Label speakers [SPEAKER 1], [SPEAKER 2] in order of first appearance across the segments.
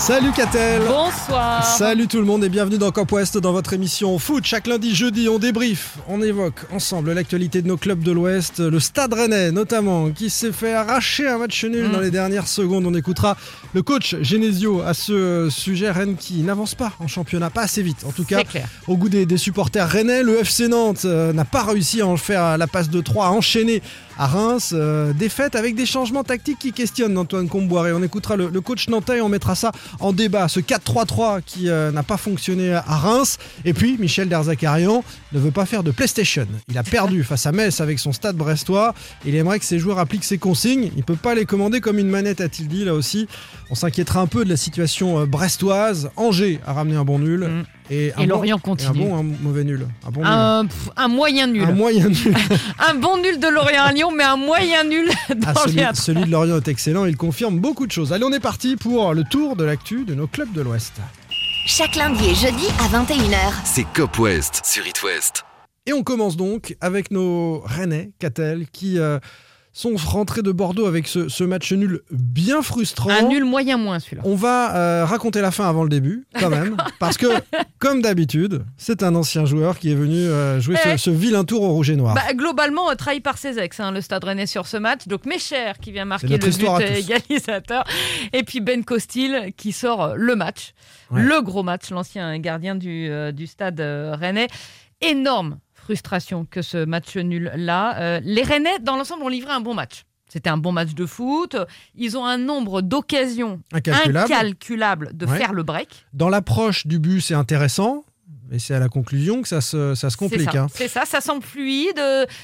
[SPEAKER 1] Salut Catel
[SPEAKER 2] Bonsoir.
[SPEAKER 1] Salut tout le monde et bienvenue dans Cop West dans votre émission foot. Chaque lundi, jeudi, on débrief, on évoque ensemble l'actualité de nos clubs de l'Ouest. Le Stade Rennais notamment, qui s'est fait arracher un match nul
[SPEAKER 2] Mm.
[SPEAKER 1] dans les dernières secondes. On écoutera le coach Genesio à ce sujet. Rennes qui n'avance pas en championnat, pas assez vite. En tout cas,
[SPEAKER 2] clair.
[SPEAKER 1] au goût des, des supporters rennais. Le FC Nantes euh, n'a pas réussi à en faire la passe de 3, à enchaîner à Reims. Euh, défaite avec des changements tactiques qui questionnent Antoine Comboiré. On écoutera le, coach nantais et on mettra ça en débat. Ce 4-3-3 qui euh, n'a pas fonctionné à Reims. Et puis, Michel Derzakarian ne veut pas faire de PlayStation. Il a perdu face à Metz avec son stade brestois. Il aimerait que ses joueurs appliquent ses consignes. Il peut pas les commander comme une manette, a-t-il dit là aussi. On s'inquiétera un peu de la situation euh, brestoise. Angers a ramené un bon nul.
[SPEAKER 2] Mm.
[SPEAKER 1] Et, bon-
[SPEAKER 2] Lorient
[SPEAKER 1] et
[SPEAKER 2] continue.
[SPEAKER 1] un bon, un mauvais nul. Un bon nul.
[SPEAKER 2] Un, pff, un moyen nul.
[SPEAKER 1] Un moyen nul.
[SPEAKER 2] Un bon nul de Lorient à Lyon, mais un moyen nul
[SPEAKER 1] Ah,
[SPEAKER 2] dans
[SPEAKER 1] celui,
[SPEAKER 2] les
[SPEAKER 1] celui de Lorient est excellent, il confirme beaucoup de choses. Allez, on est parti pour le tour de l'actu de nos clubs de l'Ouest.
[SPEAKER 3] Chaque lundi et jeudi à 21h.
[SPEAKER 4] C'est Cop West sur It West.
[SPEAKER 1] Et on commence donc avec nos Rennais, Catel, qui euh, sont rentrés de Bordeaux avec ce, ce match nul bien frustrant.
[SPEAKER 2] Un nul moyen moins celui-là.
[SPEAKER 1] On va euh, raconter la fin avant le début, quand même, parce que, comme d'habitude, c'est un ancien joueur qui est venu euh, jouer
[SPEAKER 2] Eh.
[SPEAKER 1] ce, ce vilain tour au rouge et noir.
[SPEAKER 2] Bah, globalement, euh, trahi par ses ex, hein, le Stade Rennais sur ce match. Donc Mécher qui vient marquer le but égalisateur. Et puis Ben Costil qui sort le match.
[SPEAKER 1] Ouais.
[SPEAKER 2] Le gros match, l'ancien gardien du, euh, du Stade Rennais. Énorme frustration que ce match nul-là. Euh, les Rennais, dans l'ensemble, ont livré un bon match. C'était un bon match de foot. Ils ont un nombre d'occasions
[SPEAKER 1] Incalculable.
[SPEAKER 2] incalculables de
[SPEAKER 1] Ouais.
[SPEAKER 2] faire le break.
[SPEAKER 1] Dans l'approche du but, c'est intéressant, mais c'est à la conclusion que ça se, ça se
[SPEAKER 2] C'est
[SPEAKER 1] complique.
[SPEAKER 2] ça,
[SPEAKER 1] hein.
[SPEAKER 2] c'est ça, ça semble fluide,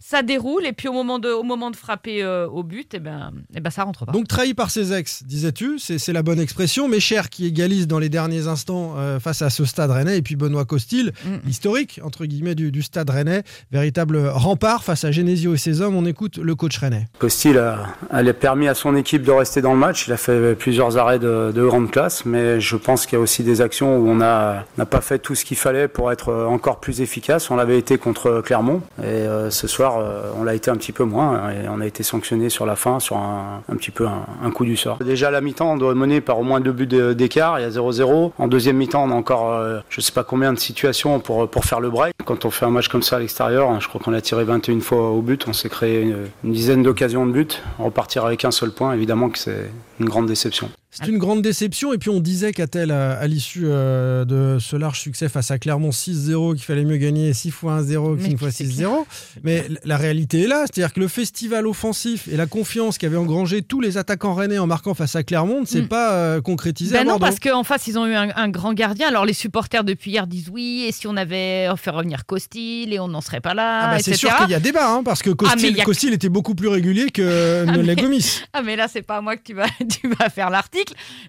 [SPEAKER 2] ça déroule, et puis au moment de, au moment de frapper euh, au but, eh ben, eh ben, ça rentre pas.
[SPEAKER 1] Donc trahi par ses ex, disais-tu, c'est c'est la bonne expression. Mais cher qui égalise dans les derniers instants euh, face à ce stade rennais. Et puis Benoît Costil, historique, entre guillemets, du, du stade rennais. Véritable rempart face à Genesio et ses hommes. On écoute le coach rennais.
[SPEAKER 5] Costil a, a permis à son équipe de rester dans le match. Il a fait plusieurs arrêts de, de grande classe, mais je pense qu'il y a aussi des actions où on n'a n'a pas fait tout ce qu'il fallait pour être encore plus efficace. On l'avait été contre Clermont et euh, ce soir euh, on l'a été un petit peu moins et on a été sanctionné sur la fin sur un, petit peu un, coup du sort. Déjà à la mi-temps on doit mener par au moins deux buts d'écart. Il y a 0-0. En deuxième mi-temps on a encore euh, je sais pas combien de situations pour, faire le break. Quand on fait un match comme ça à l'extérieur, hein, je crois qu'on a tiré 21 fois au but. On s'est créé une, une dizaine d'occasions de but. Repartir avec un seul point, évidemment que c'est une grande déception.
[SPEAKER 1] C'est une grande déception. Et puis on disait qu'à-t-elle, à, à l'issue euh, de ce large succès face à Clermont 6-0, qu'il fallait mieux gagner 6 fois 1-0
[SPEAKER 2] Mais
[SPEAKER 1] qu'une fois
[SPEAKER 2] c'est
[SPEAKER 1] 6-0. Mais la réalité est là. C'est-à-dire que le festival offensif et la confiance qu'avaient engrangé tous les attaquants rennais en marquant face à Clermont ne s'est
[SPEAKER 2] Mm.
[SPEAKER 1] pas euh, concrétisé à
[SPEAKER 2] Ben non,
[SPEAKER 1] Bordeaux.
[SPEAKER 2] parce qu'en face, ils ont eu un, un grand gardien. Alors, les supporters depuis hier disent oui, et si on avait fait revenir Costil, et on n'en serait pas là,
[SPEAKER 1] Ah bah, c'est sûr qu'il y a débat, hein, parce que Costil,
[SPEAKER 2] mais il y a-
[SPEAKER 1] Costil était beaucoup plus régulier que
[SPEAKER 2] Ah,
[SPEAKER 1] ne Gomis.
[SPEAKER 2] Ah mais là c'est pas à moi que tu vas tu vas faire l'article.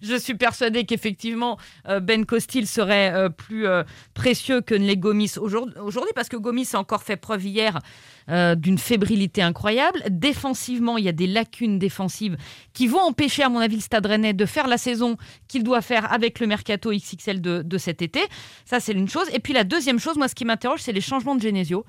[SPEAKER 2] Je suis persuadée qu'effectivement euh, Ben Costil serait euh, plus euh, précieux que ne l'est Gomis aujourd'hui parce que Gomis a encore fait preuve hier d'une fébrilité incroyable. Défensivement, il y a des lacunes défensives qui vont empêcher à mon avis le Stade Rennais de faire la saison qu'il doit faire avec le mercato XXL de, de cet été. Ça c'est une chose. Et puis la deuxième chose, moi ce qui m'interroge, c'est les changements de Genesio.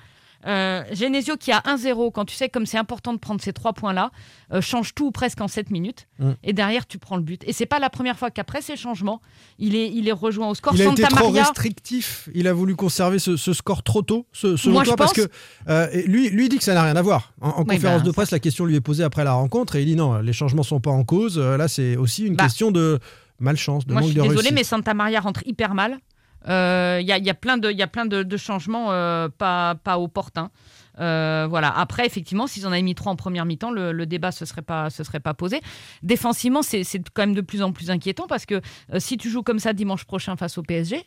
[SPEAKER 2] Euh, Genesio qui a 1-0, quand tu sais comme c'est important de prendre ces trois points-là, euh, change tout presque en 7 minutes.
[SPEAKER 1] Mm.
[SPEAKER 2] Et derrière, tu prends le but. Et c'est pas la première fois qu'après ces changements, il est, il est rejoint au score.
[SPEAKER 1] Il a
[SPEAKER 2] Santa
[SPEAKER 1] été trop
[SPEAKER 2] Maria,
[SPEAKER 1] restrictif. Il a voulu conserver ce, ce score trop tôt, ce- selon
[SPEAKER 2] Moi,
[SPEAKER 1] toi, parce
[SPEAKER 2] pense-
[SPEAKER 1] que euh, lui, lui dit que ça n'a rien à voir. En, en
[SPEAKER 2] Oui,
[SPEAKER 1] conférence
[SPEAKER 2] bah,
[SPEAKER 1] de presse, la question lui est posée après la rencontre et il dit non, les changements sont pas en cause. Euh, Là, c'est aussi une
[SPEAKER 2] Bah,
[SPEAKER 1] question de malchance, de
[SPEAKER 2] moi je
[SPEAKER 1] manque
[SPEAKER 2] suis
[SPEAKER 1] de réussite.
[SPEAKER 2] mais Santa Maria rentre hyper mal. Euh, Il y, a, il y a plein de, changements euh, pas, pas opportuns. Euh, voilà. Après, effectivement, s'ils en avaient mis trois en première mi-temps, le, débat se serait pas, se serait pas posé. Défensivement, c'est quand même de plus en plus inquiétant parce que euh, si tu joues comme ça dimanche prochain face au PSG,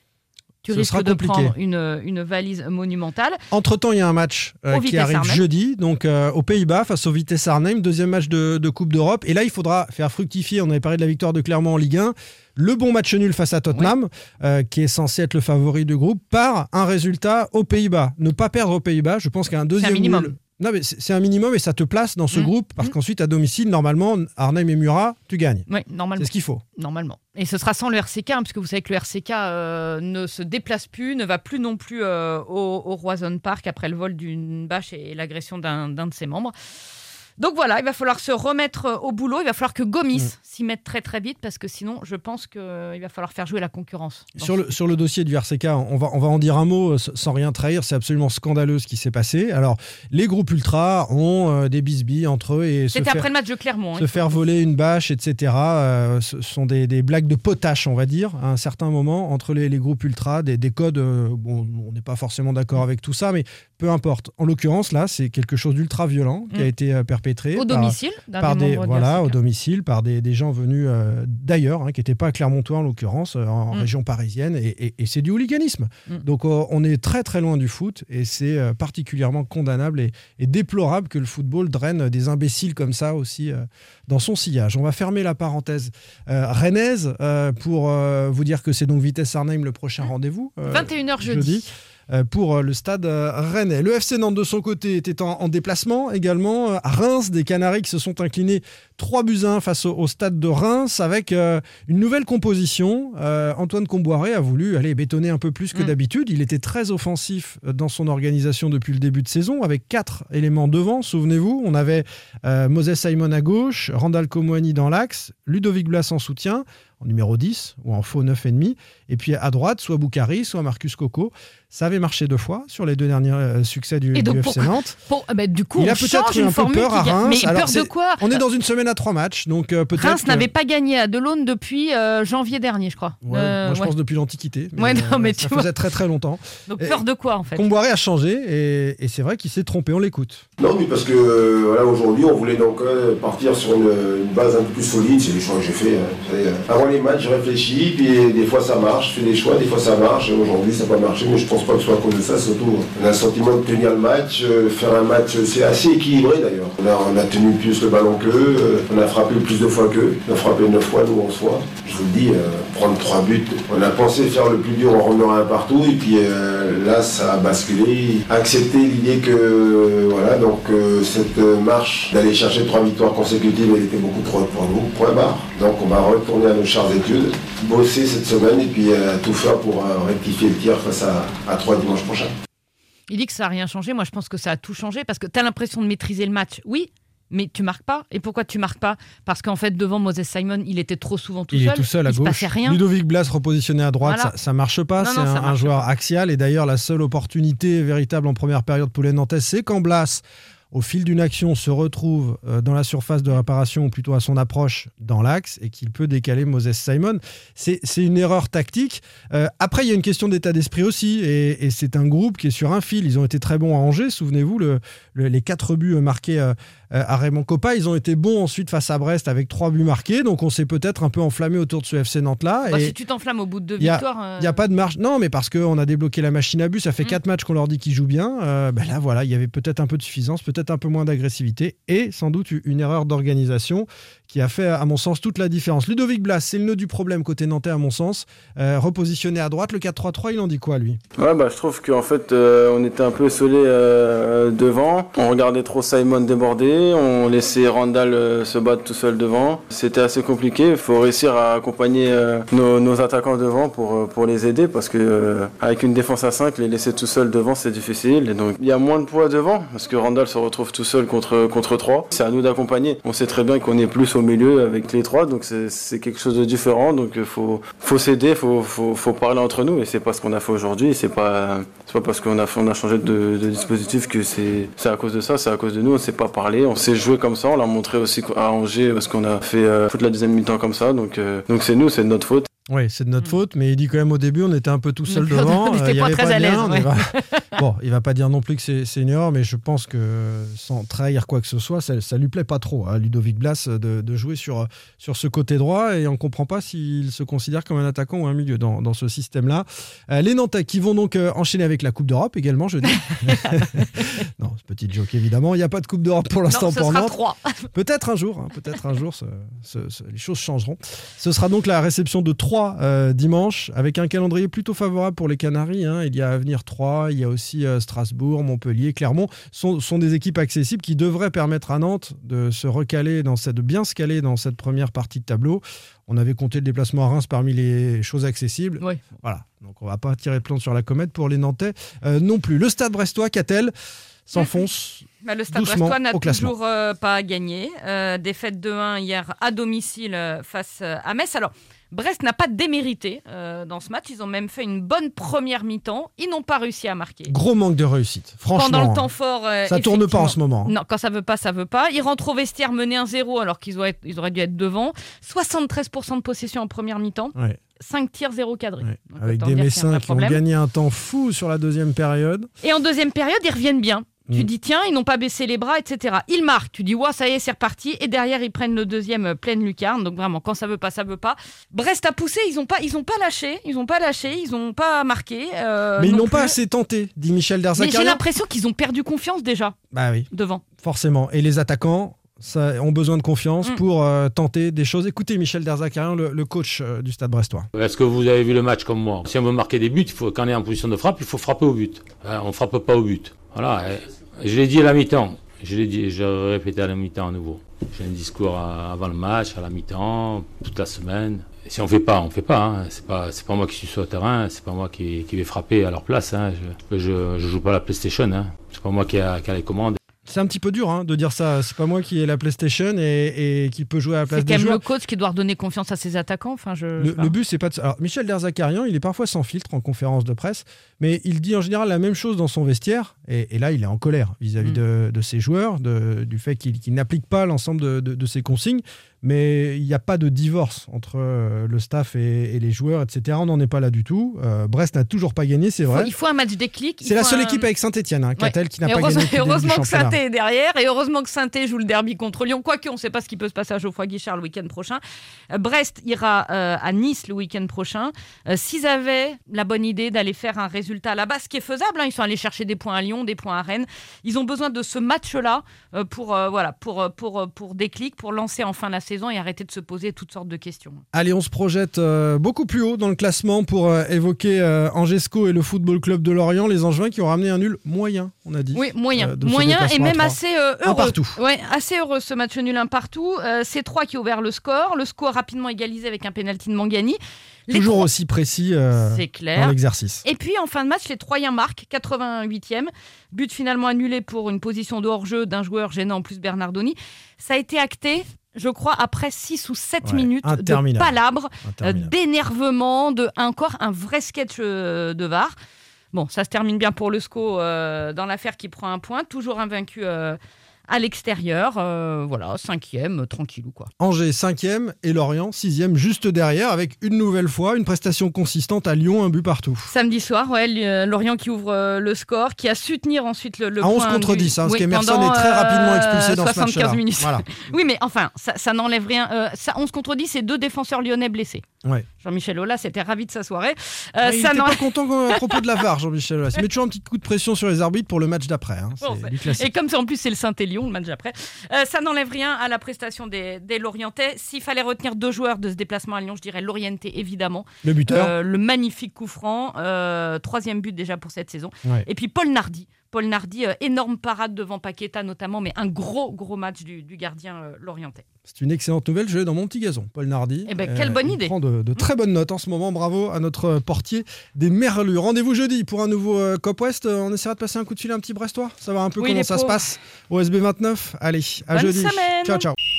[SPEAKER 2] tu
[SPEAKER 1] Ce sera
[SPEAKER 2] risques de
[SPEAKER 1] compliqué.
[SPEAKER 2] prendre une, une valise monumentale.
[SPEAKER 1] Entre-temps, il y a un match euh, qui arrive
[SPEAKER 2] Arnhem.
[SPEAKER 1] jeudi, donc euh, aux Pays-Bas, face au Vitesse Arnhem, deuxième match de, de Coupe d'Europe. Et là, il faudra faire fructifier, on avait parlé de la victoire de Clermont en Ligue 1, le bon match nul face à Tottenham, euh, qui est censé être le favori du groupe, par un résultat aux Pays-Bas. Ne pas perdre aux Pays-Bas, je pense qu'un deuxième
[SPEAKER 2] minimum.
[SPEAKER 1] nul Non, mais c'est un minimum et ça te place dans ce
[SPEAKER 2] Mm.
[SPEAKER 1] groupe parce
[SPEAKER 2] Mm.
[SPEAKER 1] qu'ensuite, à domicile, normalement, Arnhem et Murat, tu gagnes.
[SPEAKER 2] Oui, normalement.
[SPEAKER 1] C'est ce qu'il faut.
[SPEAKER 2] Normalement. Et ce sera sans le RCK, hein, puisque vous savez que le RCK euh, ne se déplace plus, ne va plus non plus euh, au, au Roison Park après le vol d'une bâche et l'agression d'un de ses membres. Donc voilà, il va falloir se remettre euh, au boulot. Il va falloir que Gomis
[SPEAKER 1] Mm.
[SPEAKER 2] s'y mette très très vite, parce que sinon, je pense qu'il va falloir faire jouer la concurrence.
[SPEAKER 1] Sur le, sur le dossier du RCK, on va, on va en dire un mot euh, sans rien trahir. C'est absolument scandaleux ce qui s'est passé. Alors, les groupes ultras ont euh, des bisbilles entre eux et
[SPEAKER 2] C'était
[SPEAKER 1] faire,
[SPEAKER 2] après le match de Clermont. hein,
[SPEAKER 1] se faire
[SPEAKER 2] le
[SPEAKER 1] voler une bâche, etc. euh, ce sont des, des blagues de potache, on va dire, à un certain moment, entre les, les groupes ultras, des, des codes. euh, bon, on n'est pas forcément d'accord avec tout ça, mais peu importe. En l'occurrence, là, c'est quelque chose d'ultra violent qui a
[SPEAKER 2] Mm.
[SPEAKER 1] été euh, perpétré.
[SPEAKER 2] Au
[SPEAKER 1] par-
[SPEAKER 2] domicile
[SPEAKER 1] par
[SPEAKER 2] des
[SPEAKER 1] voilà, au domicile par des, des gens venus euh, d'ailleurs, hein, qui n'étaient pas à Clermontois en l'occurrence, euh, en
[SPEAKER 2] Mm.
[SPEAKER 1] région parisienne, et, et- et c'est du hooliganisme.
[SPEAKER 2] Mm.
[SPEAKER 1] Donc euh, on est très très loin du foot, et c'est euh, particulièrement condamnable et, et déplorable que le football draine des imbéciles comme ça aussi dans son sillage. On va fermer la parenthèse rennaise pour vous dire que c'est donc Vitesse Arnhem le prochain rendez-vous. euh,
[SPEAKER 2] 21h jeudi.
[SPEAKER 1] jeudi. Euh, pour euh, le stade euh, rennais. Le FC Nantes de son côté était en, en déplacement également à Reims, des Canaries qui se sont inclinés 3 buts à 1 face au, au stade de Reims avec euh, une nouvelle composition. Euh, Antoine Comboiré a voulu aller bétonner un peu plus que
[SPEAKER 2] Mm.
[SPEAKER 1] d'habitude. Il était très offensif dans son organisation depuis le début de saison avec quatre éléments devant. Souvenez-vous, on avait euh, Moses Simon à gauche, Randall Komouani dans l'axe, Ludovic Blas en soutien en numéro 10 ou en faux 9,5. Et puis à droite, soit Boukari, soit Marcus Coco. Ça avait marché deux fois sur les deux derniers euh, succès du,
[SPEAKER 2] Et donc,
[SPEAKER 1] du FC Nantes.
[SPEAKER 2] Bon, eh ben, du coup,
[SPEAKER 1] Il
[SPEAKER 2] on
[SPEAKER 1] a peut-être eu
[SPEAKER 2] une
[SPEAKER 1] un peu
[SPEAKER 2] formule
[SPEAKER 1] peur à. Reims.
[SPEAKER 2] Mais
[SPEAKER 1] Alors,
[SPEAKER 2] peur de quoi
[SPEAKER 1] On est dans une semaine à trois matchs, donc euh, peut-être.
[SPEAKER 2] Reims
[SPEAKER 1] que-
[SPEAKER 2] n'avait pas gagné à Delaune depuis euh, janvier dernier, je crois.
[SPEAKER 1] Ouais,
[SPEAKER 2] Euh,
[SPEAKER 1] moi, je
[SPEAKER 2] ouais.
[SPEAKER 1] pense depuis l'Antiquité.
[SPEAKER 2] Ouais, non, mais
[SPEAKER 1] ça
[SPEAKER 2] tu
[SPEAKER 1] faisait
[SPEAKER 2] vois.
[SPEAKER 1] très très longtemps.
[SPEAKER 2] Donc
[SPEAKER 1] Et-
[SPEAKER 2] peur de quoi en fait?
[SPEAKER 1] Comboiré a changé et, et c'est vrai qu'il s'est trompé. On l'écoute.
[SPEAKER 6] Non, mais parce que euh, voilà, aujourd'hui, on voulait donc euh, partir sur une, une base un peu plus solide. C'est les choix que j'ai fait. hein. Euh, avant les matchs, je réfléchis, puis des fois ça marche, je fais des choix, des fois ça marche. Aujourd'hui, ça n'a pas marché, mais je pense pas que ce soit à cause de ça. Surtout, on a le sentiment de tenir le match, euh, faire un match, c'est assez équilibré d'ailleurs. On a, tenu plus le ballon qu'eux, euh, on a frappé plus de fois qu'eux. On a frappé 9 fois, nous, 11 fois. Je vous le dis, euh, prendre 3 buts. On a pensé faire le plus dur, on remettrait un partout, et puis euh, là, ça a basculé. Accepter l'idée que, euh, voilà, donc euh, cette euh, marche d'aller chercher trois victoires consécutives, elle était beaucoup trop pour nous. Point barre. Donc on va retourner à nos chères études, bosser cette semaine, et puis euh, tout faire pour euh, rectifier le tir face à, à 3 dimanche prochain.
[SPEAKER 2] Il dit que ça n'a rien changé. Moi, je pense que ça a tout changé parce que tu as l'impression de maîtriser le match. Oui, mais tu marques pas. Et pourquoi tu marques pas? Parce qu'en fait, devant Moses Simon, il était trop souvent tout
[SPEAKER 1] il
[SPEAKER 2] seul.
[SPEAKER 1] est tout seul à
[SPEAKER 2] il se
[SPEAKER 1] gauche.
[SPEAKER 2] passait rien.
[SPEAKER 1] Ludovic Blas repositionné à droite,
[SPEAKER 2] Voilà.
[SPEAKER 1] ça, ça marche pas.
[SPEAKER 2] Non,
[SPEAKER 1] C'est un, joueur axial. Et d'ailleurs, la seule opportunité véritable en première période pour les Nantais, c'est quand Blas, au fil d'une action, se retrouve euh, dans la surface de réparation, ou plutôt à son approche dans l'axe, et qu'il peut décaler Moses Simon. C'est une erreur tactique. Euh, après, il y a une question d'état d'esprit aussi. Et, et c'est un groupe qui est sur un fil. Ils ont été très bons à Angers. Souvenez-vous, le- le- les quatre buts marqués euh, euh, à Raymond Coppa. Ils ont été bons ensuite face à Brest avec trois buts marqués. Donc on s'est peut-être un peu enflammé autour de ce FC Nantes-là.
[SPEAKER 2] Bah, si tu t'enflammes au bout de deux victoires.
[SPEAKER 1] il n'y a pas de marge. Non, mais parce qu'on a débloqué la machine à but. Ça fait
[SPEAKER 2] Mm.
[SPEAKER 1] quatre matchs qu'on leur dit qu'ils jouent bien. Euh, ben là, voilà, il y avait peut-être un peu de suffisance, peut-être un peu moins d'agressivité et sans doute une erreur d'organisation qui a fait, à mon sens, toute la différence. Ludovic Blas, c'est le nœud du problème côté nantais, à mon sens. Euh, repositionné à droite, le 4-3-3, il en dit quoi, lui?
[SPEAKER 7] Ouais, bah, je trouve qu'en fait, euh, on était un peu isolé euh, devant. On regardait trop Simon déborder. On laissait Randall euh, se battre tout seul devant. C'était assez compliqué. Il faut réussir à accompagner euh, nos, attaquants devant pour, pour les aider parce que avec une défense à 5, les laisser tout seul devant, c'est difficile. Et donc, il y a moins de poids devant parce que Randall se retrouve tout seul contre, contre 3. C'est à nous d'accompagner. On sait très bien qu'on est plus au milieu avec les trois, donc c'est- quelque chose de différent. Donc, il faut, faut s'aider, faut, faut, faut parler entre nous. Et c'est pas ce qu'on a fait aujourd'hui. C'est pas, pas parce qu'on a, on a changé de, dispositif que c'est à cause de ça, c'est à cause de nous. On sait pas parler, on sait jouer comme ça. On l'a montré aussi à Angers parce qu'on a fait euh, toute la deuxième mi-temps comme ça. Donc, euh, donc c'est nous, c'est de notre faute.
[SPEAKER 1] Oui, c'est de notre
[SPEAKER 2] Mm.
[SPEAKER 1] faute, mais il dit quand même au début, on était un peu tout seul
[SPEAKER 2] On
[SPEAKER 1] devant. euh, il y
[SPEAKER 2] pas
[SPEAKER 1] avait
[SPEAKER 2] très à l'aise,
[SPEAKER 1] on
[SPEAKER 2] ouais.
[SPEAKER 1] va- bon, il va pas dire non plus que c'est erreur, mais je pense que sans trahir quoi que ce soit, ça, ça lui plaît pas trop à Ludovic Blas de, de jouer sur, sur ce côté droit et on comprend pas s'il se considère comme un attaquant ou un milieu dans, dans ce système-là. Euh, les Nantais qui vont donc euh, enchaîner avec la Coupe d'Europe également jeudi. non, c'est petite joke évidemment. Il n'y a pas de Coupe d'Europe pour l'instant
[SPEAKER 2] Non,
[SPEAKER 1] pour
[SPEAKER 2] sera
[SPEAKER 1] Nantes.
[SPEAKER 2] trois.
[SPEAKER 1] Peut-être un jour, hein, peut-être un jour, ce- ce- ce- les choses changeront. Ce sera donc la réception de 3 Troyes euh, dimanche, avec un calendrier plutôt favorable pour les Canaries. hein. Il y a Avenir 3, il y a aussi euh, Strasbourg, Montpellier, Clermont. Sont, sont des équipes accessibles qui devraient permettre à Nantes de se recaler dans cette, de bien se caler dans cette première partie de tableau. On avait compté le déplacement à Reims parmi les choses accessibles.
[SPEAKER 2] Oui.
[SPEAKER 1] Voilà. Donc on va pas tirer de plan sur la comète pour les Nantais euh, non plus. Le Stade Brestois, qu'a-t-elle S'enfonce.
[SPEAKER 2] Bah, le Stade Brestois n'a toujours euh, pas gagné. Euh, défaite 2-1 hier à domicile face à Metz. Alors, Brest n'a pas démérité euh, dans ce match. Ils ont même fait une bonne première mi-temps. Ils n'ont pas réussi à marquer.
[SPEAKER 1] Gros manque de réussite. Franchement.
[SPEAKER 2] Pendant le temps fort. euh,
[SPEAKER 1] ça tourne pas en ce moment.
[SPEAKER 2] Non, quand ça veut pas, ça veut pas. Ils rentrent au vestiaire menés 1-0 alors qu'ils auraient, ils auraient dû être devant. 73% de possession en première mi-temps.
[SPEAKER 1] Ouais.
[SPEAKER 2] 5 tirs, 0 cadré.
[SPEAKER 1] Ouais.
[SPEAKER 2] Donc,
[SPEAKER 1] Avec des Messins qui ont gagné un temps fou sur la deuxième période.
[SPEAKER 2] Et en deuxième période, ils reviennent bien. Tu
[SPEAKER 1] Mm.
[SPEAKER 2] dis, tiens, ils n'ont pas baissé les bras, etc. Ils marquent. Tu dis, ouais, ça y est, c'est reparti. Et derrière, ils prennent le deuxième euh, pleine lucarne. Donc vraiment, quand ça veut pas, ça veut pas. Brest a poussé. Ils n'ont pas, ils ont pas lâché. Ils ont pas lâché. Ils n'ont pas marqué. euh,
[SPEAKER 1] Mais ils
[SPEAKER 2] non
[SPEAKER 1] n'ont pas assez tenté, dit Michel
[SPEAKER 2] Mais j'ai
[SPEAKER 1] Derzakarian.
[SPEAKER 2] l'impression qu'ils ont perdu confiance déjà
[SPEAKER 1] Bah oui,
[SPEAKER 2] devant.
[SPEAKER 1] forcément. Et les attaquants ça, ont besoin de confiance
[SPEAKER 2] Mm.
[SPEAKER 1] pour euh, tenter des choses. Écoutez Michel Derzakarian, le, le coach euh, du Stade Brestois.
[SPEAKER 8] Est-ce que vous avez vu le match comme moi? Si on veut marquer des buts, il faut, quand on est en position de frappe, il faut frapper au but. Hein, on ne frappe pas au but. Voilà. je l'ai dit à la mi-temps. Je l'ai dit, je répété à la mi-temps à nouveau. J'ai un discours avant le match, à la mi-temps, toute la semaine. Si on fait pas, on fait pas. Hein. C'est pas, c'est pas moi qui suis sur le terrain, c'est pas moi qui, qui vais frapper à leur place. Hein. Je, je, joue pas la PlayStation. Hein. C'est pas moi qui a, qui a les commandes.
[SPEAKER 1] C'est un petit peu dur hein, de dire ça. C'est pas moi qui ai la PlayStation et, et qui peut jouer à la place
[SPEAKER 2] C'est quand même le coach qui doit redonner confiance à ses attaquants. Enfin, je,
[SPEAKER 1] Le, le but, c'est pas de... Alors, Michel Derzakarian, il est parfois sans filtre en conférence de presse, mais il dit en général la même chose dans son vestiaire. Et, et là, il est en colère vis-à-vis
[SPEAKER 2] Mm.
[SPEAKER 1] de, de ses joueurs, de- du fait qu'il qu'il n'applique pas l'ensemble de ses consignes. Mais il n'y a pas de divorce entre euh, le staff et, et les joueurs, etc. On n'en est pas là du tout. Euh, Brest n'a toujours pas gagné, c'est vrai.
[SPEAKER 2] il faut un match déclic.
[SPEAKER 1] C'est la seule
[SPEAKER 2] un-
[SPEAKER 1] équipe avec Saint-Etienne, hein, qui n'a pas gagné
[SPEAKER 2] heureusement que
[SPEAKER 1] championnat.
[SPEAKER 2] Saint est derrière et heureusement que Saint joue le derby contre Lyon. Quoique, on ne sait pas ce qui peut se passer à Geoffroy Guichard le week-end prochain. Euh, Brest ira euh, à Nice le week-end prochain. S'ils avaient la bonne idée d'aller faire un résultat là-bas, ce qui est faisable, hein, ils sont allés chercher des points à Lyon, des points à Rennes. Ils ont besoin de ce match-là pour, voilà, pour, pour, euh, pour déclic, pour lancer enfin la saison et arrêter de se poser toutes sortes de questions.
[SPEAKER 1] Allez, on se projette euh, beaucoup plus haut dans le classement pour euh, évoquer euh, Angesco et le Football Club de Lorient, les Angevins qui ont ramené un nul moyen, on a dit.
[SPEAKER 2] Oui, moyen. moyen et même assez euh,
[SPEAKER 1] Un
[SPEAKER 2] heureux.
[SPEAKER 1] partout.
[SPEAKER 2] Ouais, assez heureux ce match nul un partout. C'est 3 qui a ouvert le score. Le score rapidement égalisé avec un pénalty de Mangani. Les
[SPEAKER 1] Toujours aussi précis euh,
[SPEAKER 2] C'est
[SPEAKER 1] dans
[SPEAKER 2] clair.
[SPEAKER 1] l'exercice.
[SPEAKER 2] Et puis en fin de match, les Troyens marquent, 88e. But finalement annulé pour une position de hors-jeu d'un joueur gênant en plus Bernardoni. Ça a été acté, je crois, après 6 ou 7
[SPEAKER 1] Ouais,
[SPEAKER 2] minutes de palabres, euh, d'énervement, de encore un vrai sketch euh, de VAR. Bon, ça se termine bien pour le SCO euh, dans l'affaire qui prend un point, toujours invaincu euh, à l'extérieur. euh, voilà, cinquième, euh, tranquillou quoi.
[SPEAKER 1] Angers 5e et Lorient 6e juste derrière avec une nouvelle fois une prestation consistante à Lyon, un but partout.
[SPEAKER 2] Samedi soir, ouais, euh, Lorient qui ouvre euh, le score, qui a su tenir ensuite le, le
[SPEAKER 1] à 11
[SPEAKER 2] point
[SPEAKER 1] contre
[SPEAKER 2] du-
[SPEAKER 1] 10, hein, parce
[SPEAKER 2] Oui, pendant,
[SPEAKER 1] est très rapidement
[SPEAKER 2] euh,
[SPEAKER 1] expulsé dans ce
[SPEAKER 2] 75
[SPEAKER 1] match-là.
[SPEAKER 2] minutes.
[SPEAKER 1] Voilà.
[SPEAKER 2] Oui, mais enfin, ça, ça n'enlève rien. Euh, ça, 11 contre 10, c'est deux défenseurs lyonnais blessés.
[SPEAKER 1] Ouais.
[SPEAKER 2] Jean-Michel Aulas était ravi de sa soirée. Euh,
[SPEAKER 1] Ouais, il
[SPEAKER 2] ça n'en-
[SPEAKER 1] pas content à propos de la VAR, Jean-Michel. Aulas. Il met toujours un petit coup de pression sur les arbitres pour le match d'après. hein.
[SPEAKER 2] Bon. Et comme c'est en plus c'est le Saint-Élion, le match après, euh, ça n'enlève rien à la prestation des, des Lorientais. S'il fallait retenir deux joueurs de ce déplacement à Lyon, je dirais Lorientais évidemment.
[SPEAKER 1] Le buteur.
[SPEAKER 2] Euh, le magnifique coup franc, euh, troisième but déjà pour cette saison.
[SPEAKER 1] Ouais.
[SPEAKER 2] Et puis Paul Nardi. Paul Nardi, euh, énorme parade devant Paqueta notamment, mais un gros gros match du, du gardien euh, Lorientais.
[SPEAKER 1] C'est une excellente nouvelle. Je l'ai dans mon petit gazon, Paul Nardi. Euh,
[SPEAKER 2] Eh ben, quelle bonne
[SPEAKER 1] il
[SPEAKER 2] idée.
[SPEAKER 1] prend de, de très bonnes notes en ce moment. Bravo à notre portier des Merlus. Rendez-vous jeudi pour un nouveau euh, Cop West. Euh, On essaiera de passer un coup de fil à un petit Brestois. Savoir un peu
[SPEAKER 2] Oui,
[SPEAKER 1] comment ça se passe au SB 29. Allez, à
[SPEAKER 2] Bonne
[SPEAKER 1] jeudi.
[SPEAKER 2] semaine.
[SPEAKER 1] Ciao, ciao.